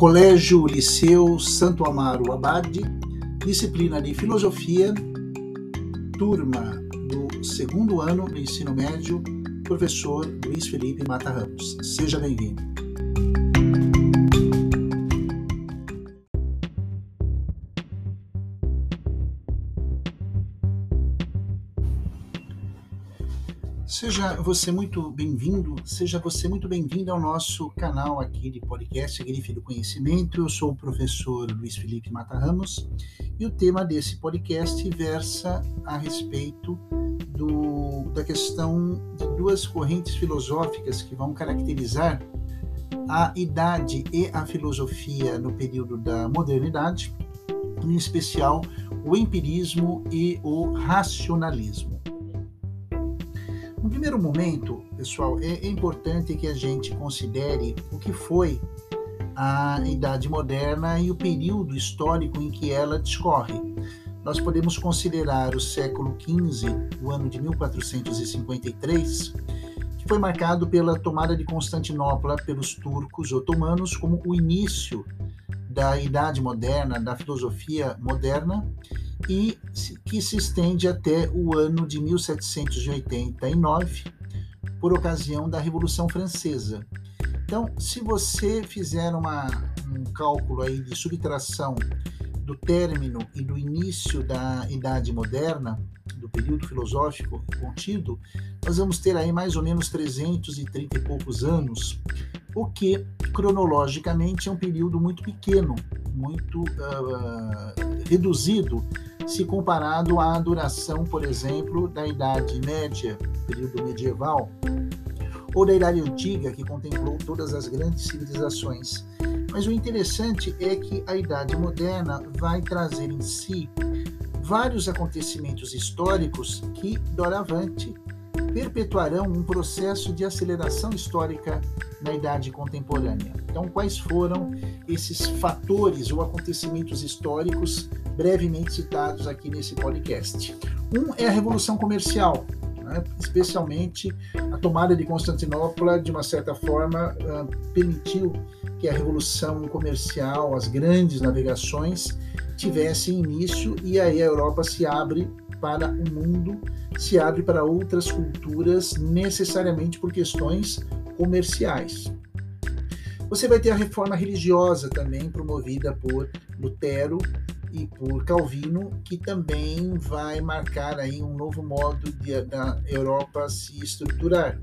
Colégio Liceu Santo Amaro Abade, disciplina de Filosofia, turma do segundo ano do ensino médio, professor Luiz Felipe Mata Ramos. Seja bem-vindo. Seja você muito bem-vindo, seja você muito bem-vindo ao nosso canal aqui de podcast Grife do Conhecimento. Eu sou o professor Luiz Felipe Mata Ramos e o tema desse podcast versa a respeito do, da questão de duas correntes filosóficas que vão caracterizar a idade e a filosofia no período da modernidade, em especial o empirismo e o racionalismo. Primeiro momento, pessoal, é, importante que a gente considere o que foi a Idade Moderna e o período histórico em que ela discorre. Nós podemos considerar o século XV, o ano de 1453, que foi marcado pela tomada de Constantinopla pelos turcos otomanos como o início da Idade Moderna, da filosofia moderna, e que se estende até o ano de 1789, por ocasião da Revolução Francesa. Então, se você fizer uma, um cálculo aí de subtração do término e do início da Idade Moderna, do período filosófico contido, nós vamos ter aí mais ou menos 330 e poucos anos, o que cronologicamente é um período muito pequeno, muito uh, reduzido se comparado à duração, por exemplo, da Idade Média, período medieval, ou da Idade Antiga, que contemplou todas as grandes civilizações. Mas o interessante é que a Idade Moderna vai trazer em si vários acontecimentos históricos que, doravante, perpetuarão um processo de aceleração histórica na idade contemporânea. Então, quais foram esses fatores ou acontecimentos históricos brevemente citados aqui nesse podcast? Um é a Revolução Comercial, né? especialmente a tomada de Constantinopla, de uma certa forma, permitiu que a Revolução Comercial, as grandes navegações, tivessem início e aí a Europa se abre para o mundo, se abre para outras culturas, necessariamente por questões comerciais. Você vai ter a reforma religiosa também promovida por Lutero e por Calvino, que também vai marcar aí um novo modo de, da Europa se estruturar.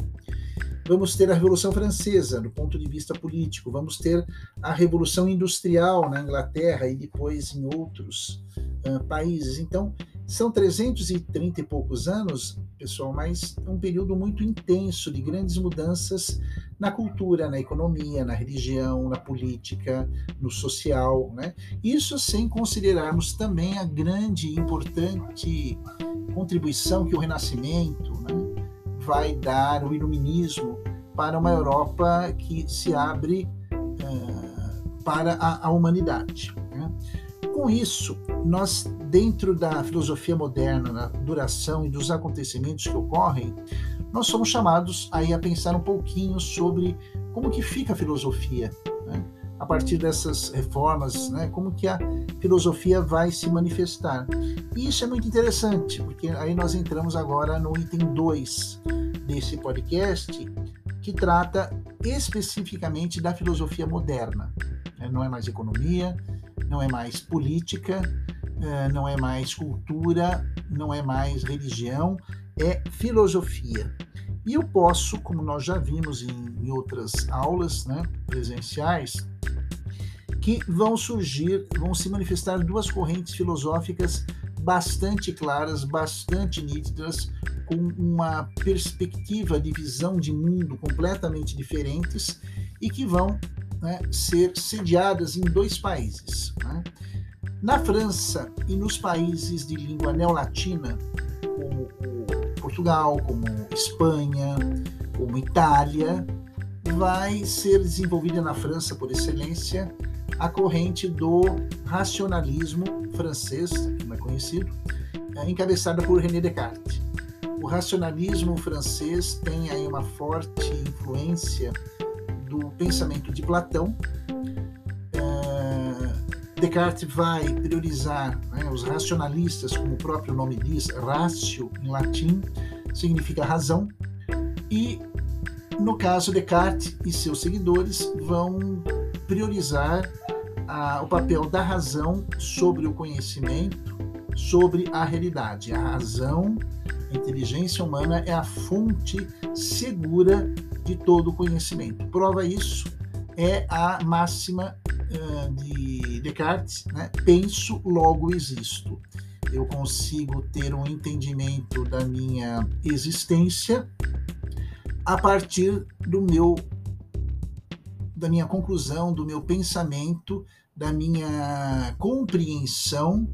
Vamos ter a Revolução Francesa, do ponto de vista político, vamos ter a Revolução Industrial na Inglaterra e depois em outros uh, países. Então, são 330 e poucos anos, pessoal, mas é um período muito intenso de grandes mudanças na cultura, na economia, na religião, na política, no social, né? Isso sem considerarmos também a grande e importante contribuição que o Renascimento né, vai dar, o Iluminismo, para uma Europa que se abre uh, para a, a humanidade. Né? Com isso, nós, dentro da filosofia moderna, na duração e dos acontecimentos que ocorrem, nós somos chamados aí a pensar um pouquinho sobre como que fica a filosofia, né? a partir dessas reformas, né? como que a filosofia vai se manifestar. E isso é muito interessante, porque aí nós entramos agora no item 2 desse podcast, que trata especificamente da filosofia moderna. Né? Não é mais economia, não é mais política, é, não é mais cultura, não é mais religião, é filosofia. E eu posso, como nós já vimos em, outras aulas né, presenciais, que vão surgir, vão se manifestar duas correntes filosóficas bastante claras, bastante nítidas, com uma perspectiva de visão de mundo completamente diferentes e que vão né, ser sediadas em dois países. Né? Na França e nos países de língua neolatina, Portugal, como Espanha, como Itália, vai ser desenvolvida na França, por excelência, a corrente do racionalismo francês, como é conhecido, é, encabeçada por René Descartes. O racionalismo francês tem aí uma forte influência do pensamento de Platão, Descartes vai priorizar né, os racionalistas, como o próprio nome diz, ratio em latim significa razão, e no caso Descartes e seus seguidores vão priorizar o papel da razão sobre o conhecimento, sobre a realidade. A razão, a inteligência humana é a fonte segura de todo o conhecimento. Prova isso é a máxima uh, de Descartes, né? penso, logo existo. Eu consigo ter um entendimento da minha existência a partir do meu da minha conclusão, do meu pensamento, da minha compreensão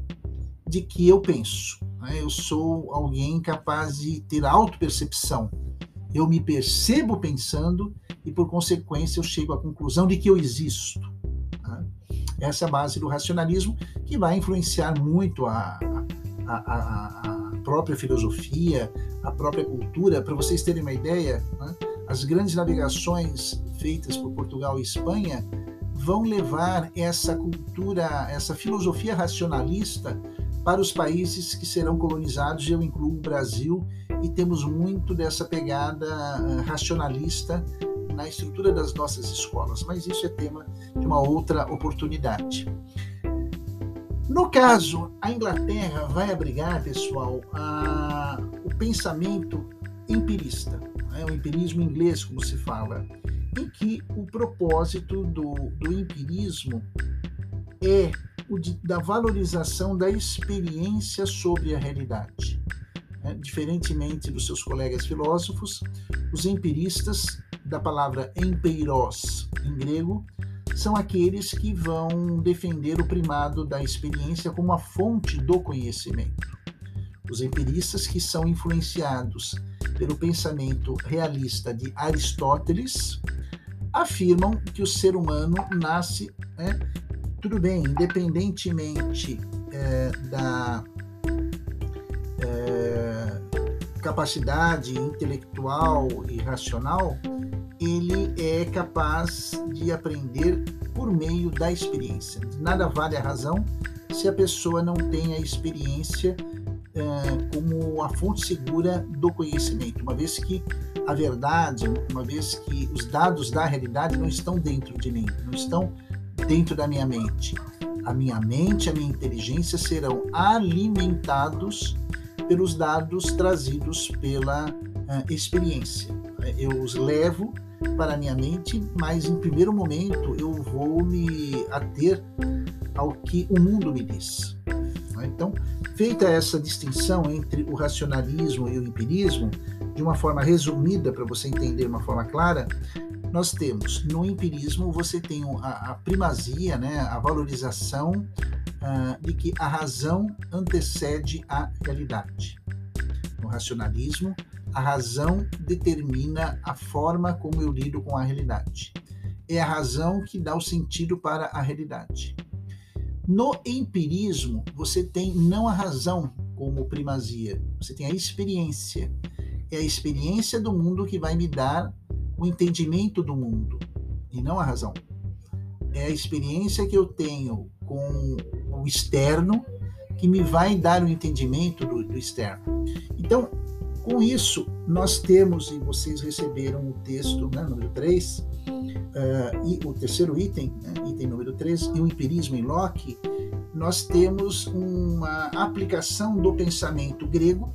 de que eu penso. Né? Eu sou alguém capaz de ter autopercepção. Eu me percebo pensando e, por consequência, eu chego à conclusão de que eu existo. Essa é a base do racionalismo que vai influenciar muito a, a, a, a própria filosofia, a própria cultura. Para vocês terem uma ideia, né? as grandes navegações feitas por Portugal e Espanha vão levar essa cultura, essa filosofia racionalista para os países que serão colonizados, eu incluo o Brasil, e temos muito dessa pegada eh, racionalista na estrutura das nossas escolas, mas isso é tema de uma outra oportunidade. No caso, a Inglaterra vai abrigar, pessoal, a, o pensamento empirista, né, o empirismo inglês, como se fala, em que o propósito do, do empirismo é o de, da valorização da experiência sobre a realidade. Né? Diferentemente dos seus colegas filósofos, os empiristas, da palavra empeiros em grego, são aqueles que vão defender o primado da experiência como a fonte do conhecimento. Os empiristas que são influenciados pelo pensamento realista de Aristóteles afirmam que o ser humano nasce, né, tudo bem, independentemente é, da é, capacidade intelectual e racional, ele é capaz de aprender por meio da experiência. Nada vale a razão se a pessoa não tem a experiência é, como a fonte segura do conhecimento, uma vez que a verdade, uma vez que os dados da realidade não estão dentro de mim, não estão dentro da minha mente. A minha mente, a minha inteligência serão alimentados pelos dados trazidos pela uh, experiência. Eu os levo para a minha mente, mas em primeiro momento eu vou me ater ao que o mundo me diz. Então, feita essa distinção entre o racionalismo e o empirismo, de uma forma resumida, para você entender de uma forma clara, nós temos no empirismo você tem a, a primazia, né, a valorização uh, de que a razão antecede a realidade. No racionalismo, a razão determina a forma como eu lido com a realidade. É a razão que dá o sentido para a realidade. No empirismo, você tem não a razão como primazia, você tem a experiência. É a experiência do mundo que vai me dar o entendimento do mundo e não a razão. É a experiência que eu tenho com o externo que me vai dar o entendimento do, do externo. Então, com isso, nós temos, e vocês receberam o texto, né, número 3, uh, e o terceiro item, né, item número 3, e o empirismo em Locke, nós temos uma aplicação do pensamento grego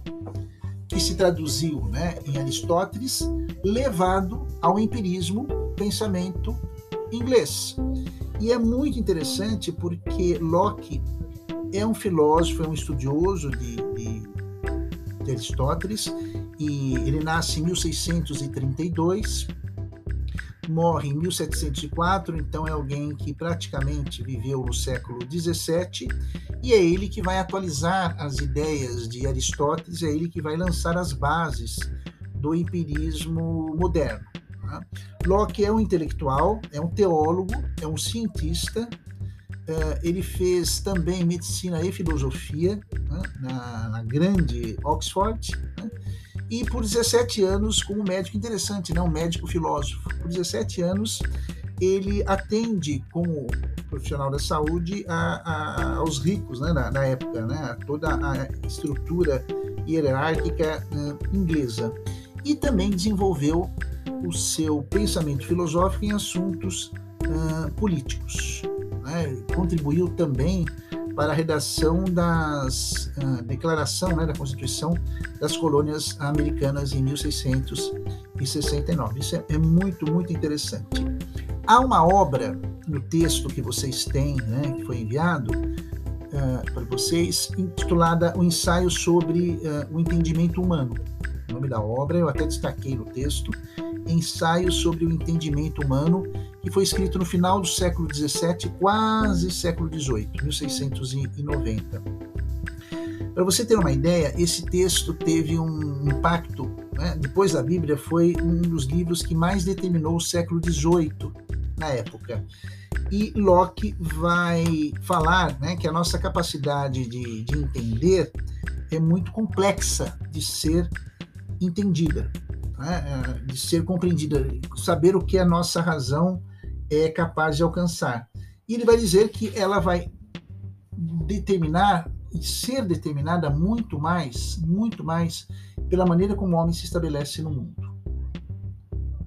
que se traduziu né, em Aristóteles, levado ao empirismo, pensamento inglês. E é muito interessante porque Locke é um filósofo, é um estudioso de, de, de Aristóteles, e ele nasce em 1632 morre em 1704, então é alguém que praticamente viveu no século 17 e é ele que vai atualizar as ideias de Aristóteles, é ele que vai lançar as bases do empirismo moderno. Tá? Locke é um intelectual, é um teólogo, é um cientista, ele fez também medicina e filosofia né, na, na, grande Oxford, né, e por 17 anos como médico interessante, né, um médico filósofo. Por 17 anos ele atende como profissional da saúde a, a, aos ricos né, na, na, época, né, toda a estrutura hierárquica uh, inglesa. E também desenvolveu o seu pensamento filosófico em assuntos uh, políticos. Né? Contribuiu também para a redação das uh, declaração né, da Constituição das colônias americanas em 1669. Isso é, é muito, muito interessante. Há uma obra no texto que vocês têm, né, que foi enviado uh, para vocês, intitulada O Ensaio sobre uh, o Entendimento Humano. O nome da obra eu até destaquei no texto, Ensaio sobre o Entendimento Humano, que foi escrito no final do século XVII, quase século XVIII, 1690. Para você ter uma ideia, esse texto teve um impacto, né? depois da Bíblia, foi um dos livros que mais determinou o século XVIII na época. E Locke vai falar né, que a nossa capacidade de, de entender é muito complexa de ser entendida, né, é, de ser compreendida, saber o que a nossa razão é capaz de alcançar. E ele vai dizer que ela vai determinar e ser determinada muito mais, muito mais pela maneira como o homem se estabelece no mundo.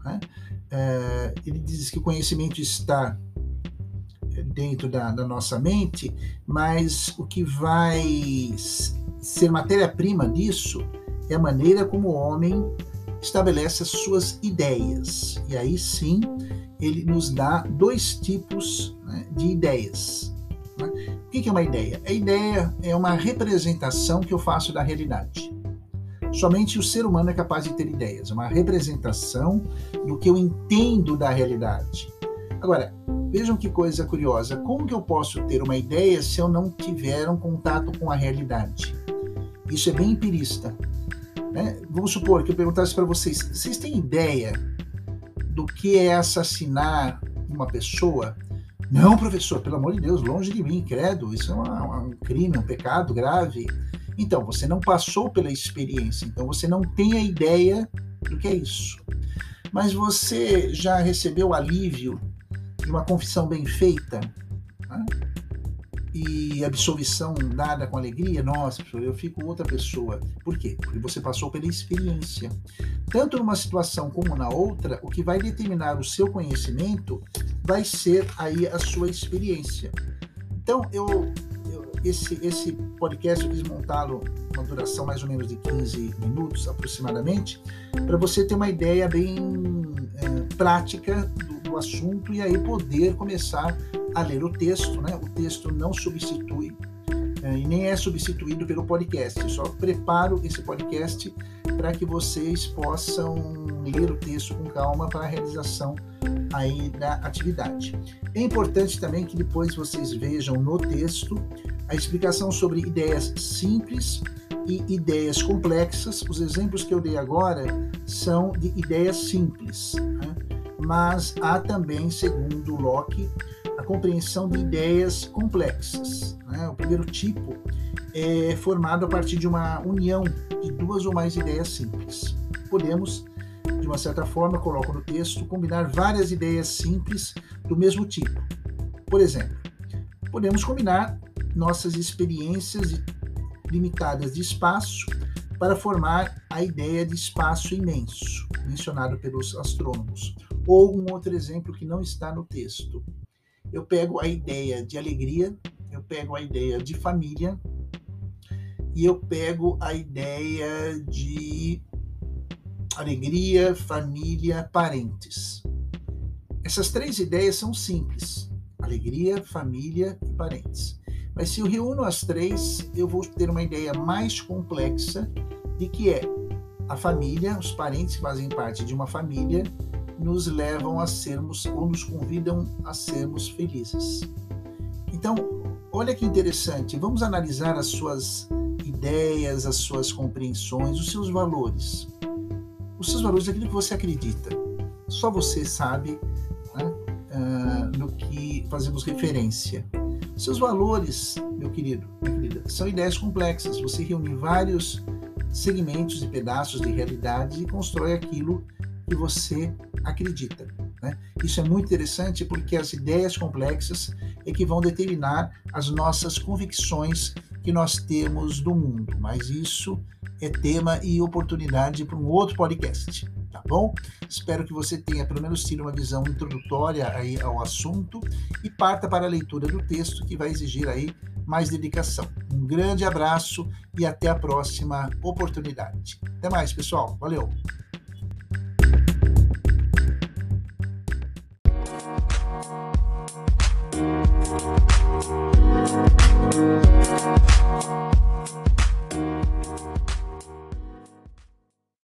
Né? É, ele diz que o conhecimento está dentro da, da nossa mente, mas o que vai ser matéria-prima disso é a maneira como o homem estabelece as suas ideias. E aí sim ele nos dá dois tipos né, de ideias. Né? O que é uma ideia? A ideia é uma representação que eu faço da realidade. Somente o ser humano é capaz de ter ideias, uma representação do que eu entendo da realidade. Agora, vejam que coisa curiosa. Como que eu posso ter uma ideia se eu não tiver um contato com a realidade? Isso é bem empirista. Né? Vamos supor que eu perguntasse para vocês: vocês têm ideia do que é assassinar uma pessoa. Não, professor, pelo amor de Deus, longe de mim, credo, isso é uma, um crime, um pecado grave. Então, você não passou pela experiência, então você não tem a ideia do que é isso. Mas você já recebeu alívio de uma confissão bem feita? Né? E absolvição dada com alegria, nossa, eu fico outra pessoa. Por quê? Porque você passou pela experiência. Tanto numa situação como na outra, o que vai determinar o seu conhecimento vai ser aí a sua experiência. Então, eu, eu esse, esse podcast eu quis montá-lo uma duração mais ou menos de 15 minutos aproximadamente, para você ter uma ideia bem é, prática do, do assunto e aí poder começar a ler o texto, né? O texto não substitui é, e nem é substituído pelo podcast. Eu só preparo esse podcast para que vocês possam ler o texto com calma para a realização aí da atividade. É importante também que depois vocês vejam no texto a explicação sobre ideias simples e ideias complexas. Os exemplos que eu dei agora são de ideias simples, né? mas há também, segundo Locke, a compreensão de ideias complexas. Né? O primeiro tipo é formado a partir de uma união de duas ou mais ideias simples. Podemos, de uma certa forma, coloco no texto, combinar várias ideias simples do mesmo tipo. Por exemplo, podemos combinar nossas experiências limitadas de espaço para formar a ideia de espaço imenso, mencionado pelos astrônomos. Ou um outro exemplo que não está no texto, eu pego a ideia de alegria, eu pego a ideia de família e eu pego a ideia de alegria, família, parentes. Essas três ideias são simples: alegria, família e parentes. Mas se eu reúno as três, eu vou ter uma ideia mais complexa de que é a família, os parentes que fazem parte de uma família nos levam a sermos ou nos convidam a sermos felizes. Então, olha que interessante, vamos analisar as suas ideias, as suas compreensões, os seus valores. Os seus valores, aquilo que você acredita. Só você sabe né, uh, no que fazemos referência. Seus valores, meu querido, minha querida, são ideias complexas. Você reúne vários segmentos e pedaços de realidade e constrói aquilo que você acredita. Né? Isso é muito interessante porque as ideias complexas é que vão determinar as nossas convicções que nós temos do mundo. Mas isso é tema e oportunidade para um outro podcast, tá bom? Espero que você tenha pelo menos tido uma visão introdutória aí ao assunto e parta para a leitura do texto que vai exigir aí mais dedicação. Um grande abraço e até a próxima oportunidade. Até mais, pessoal. Valeu!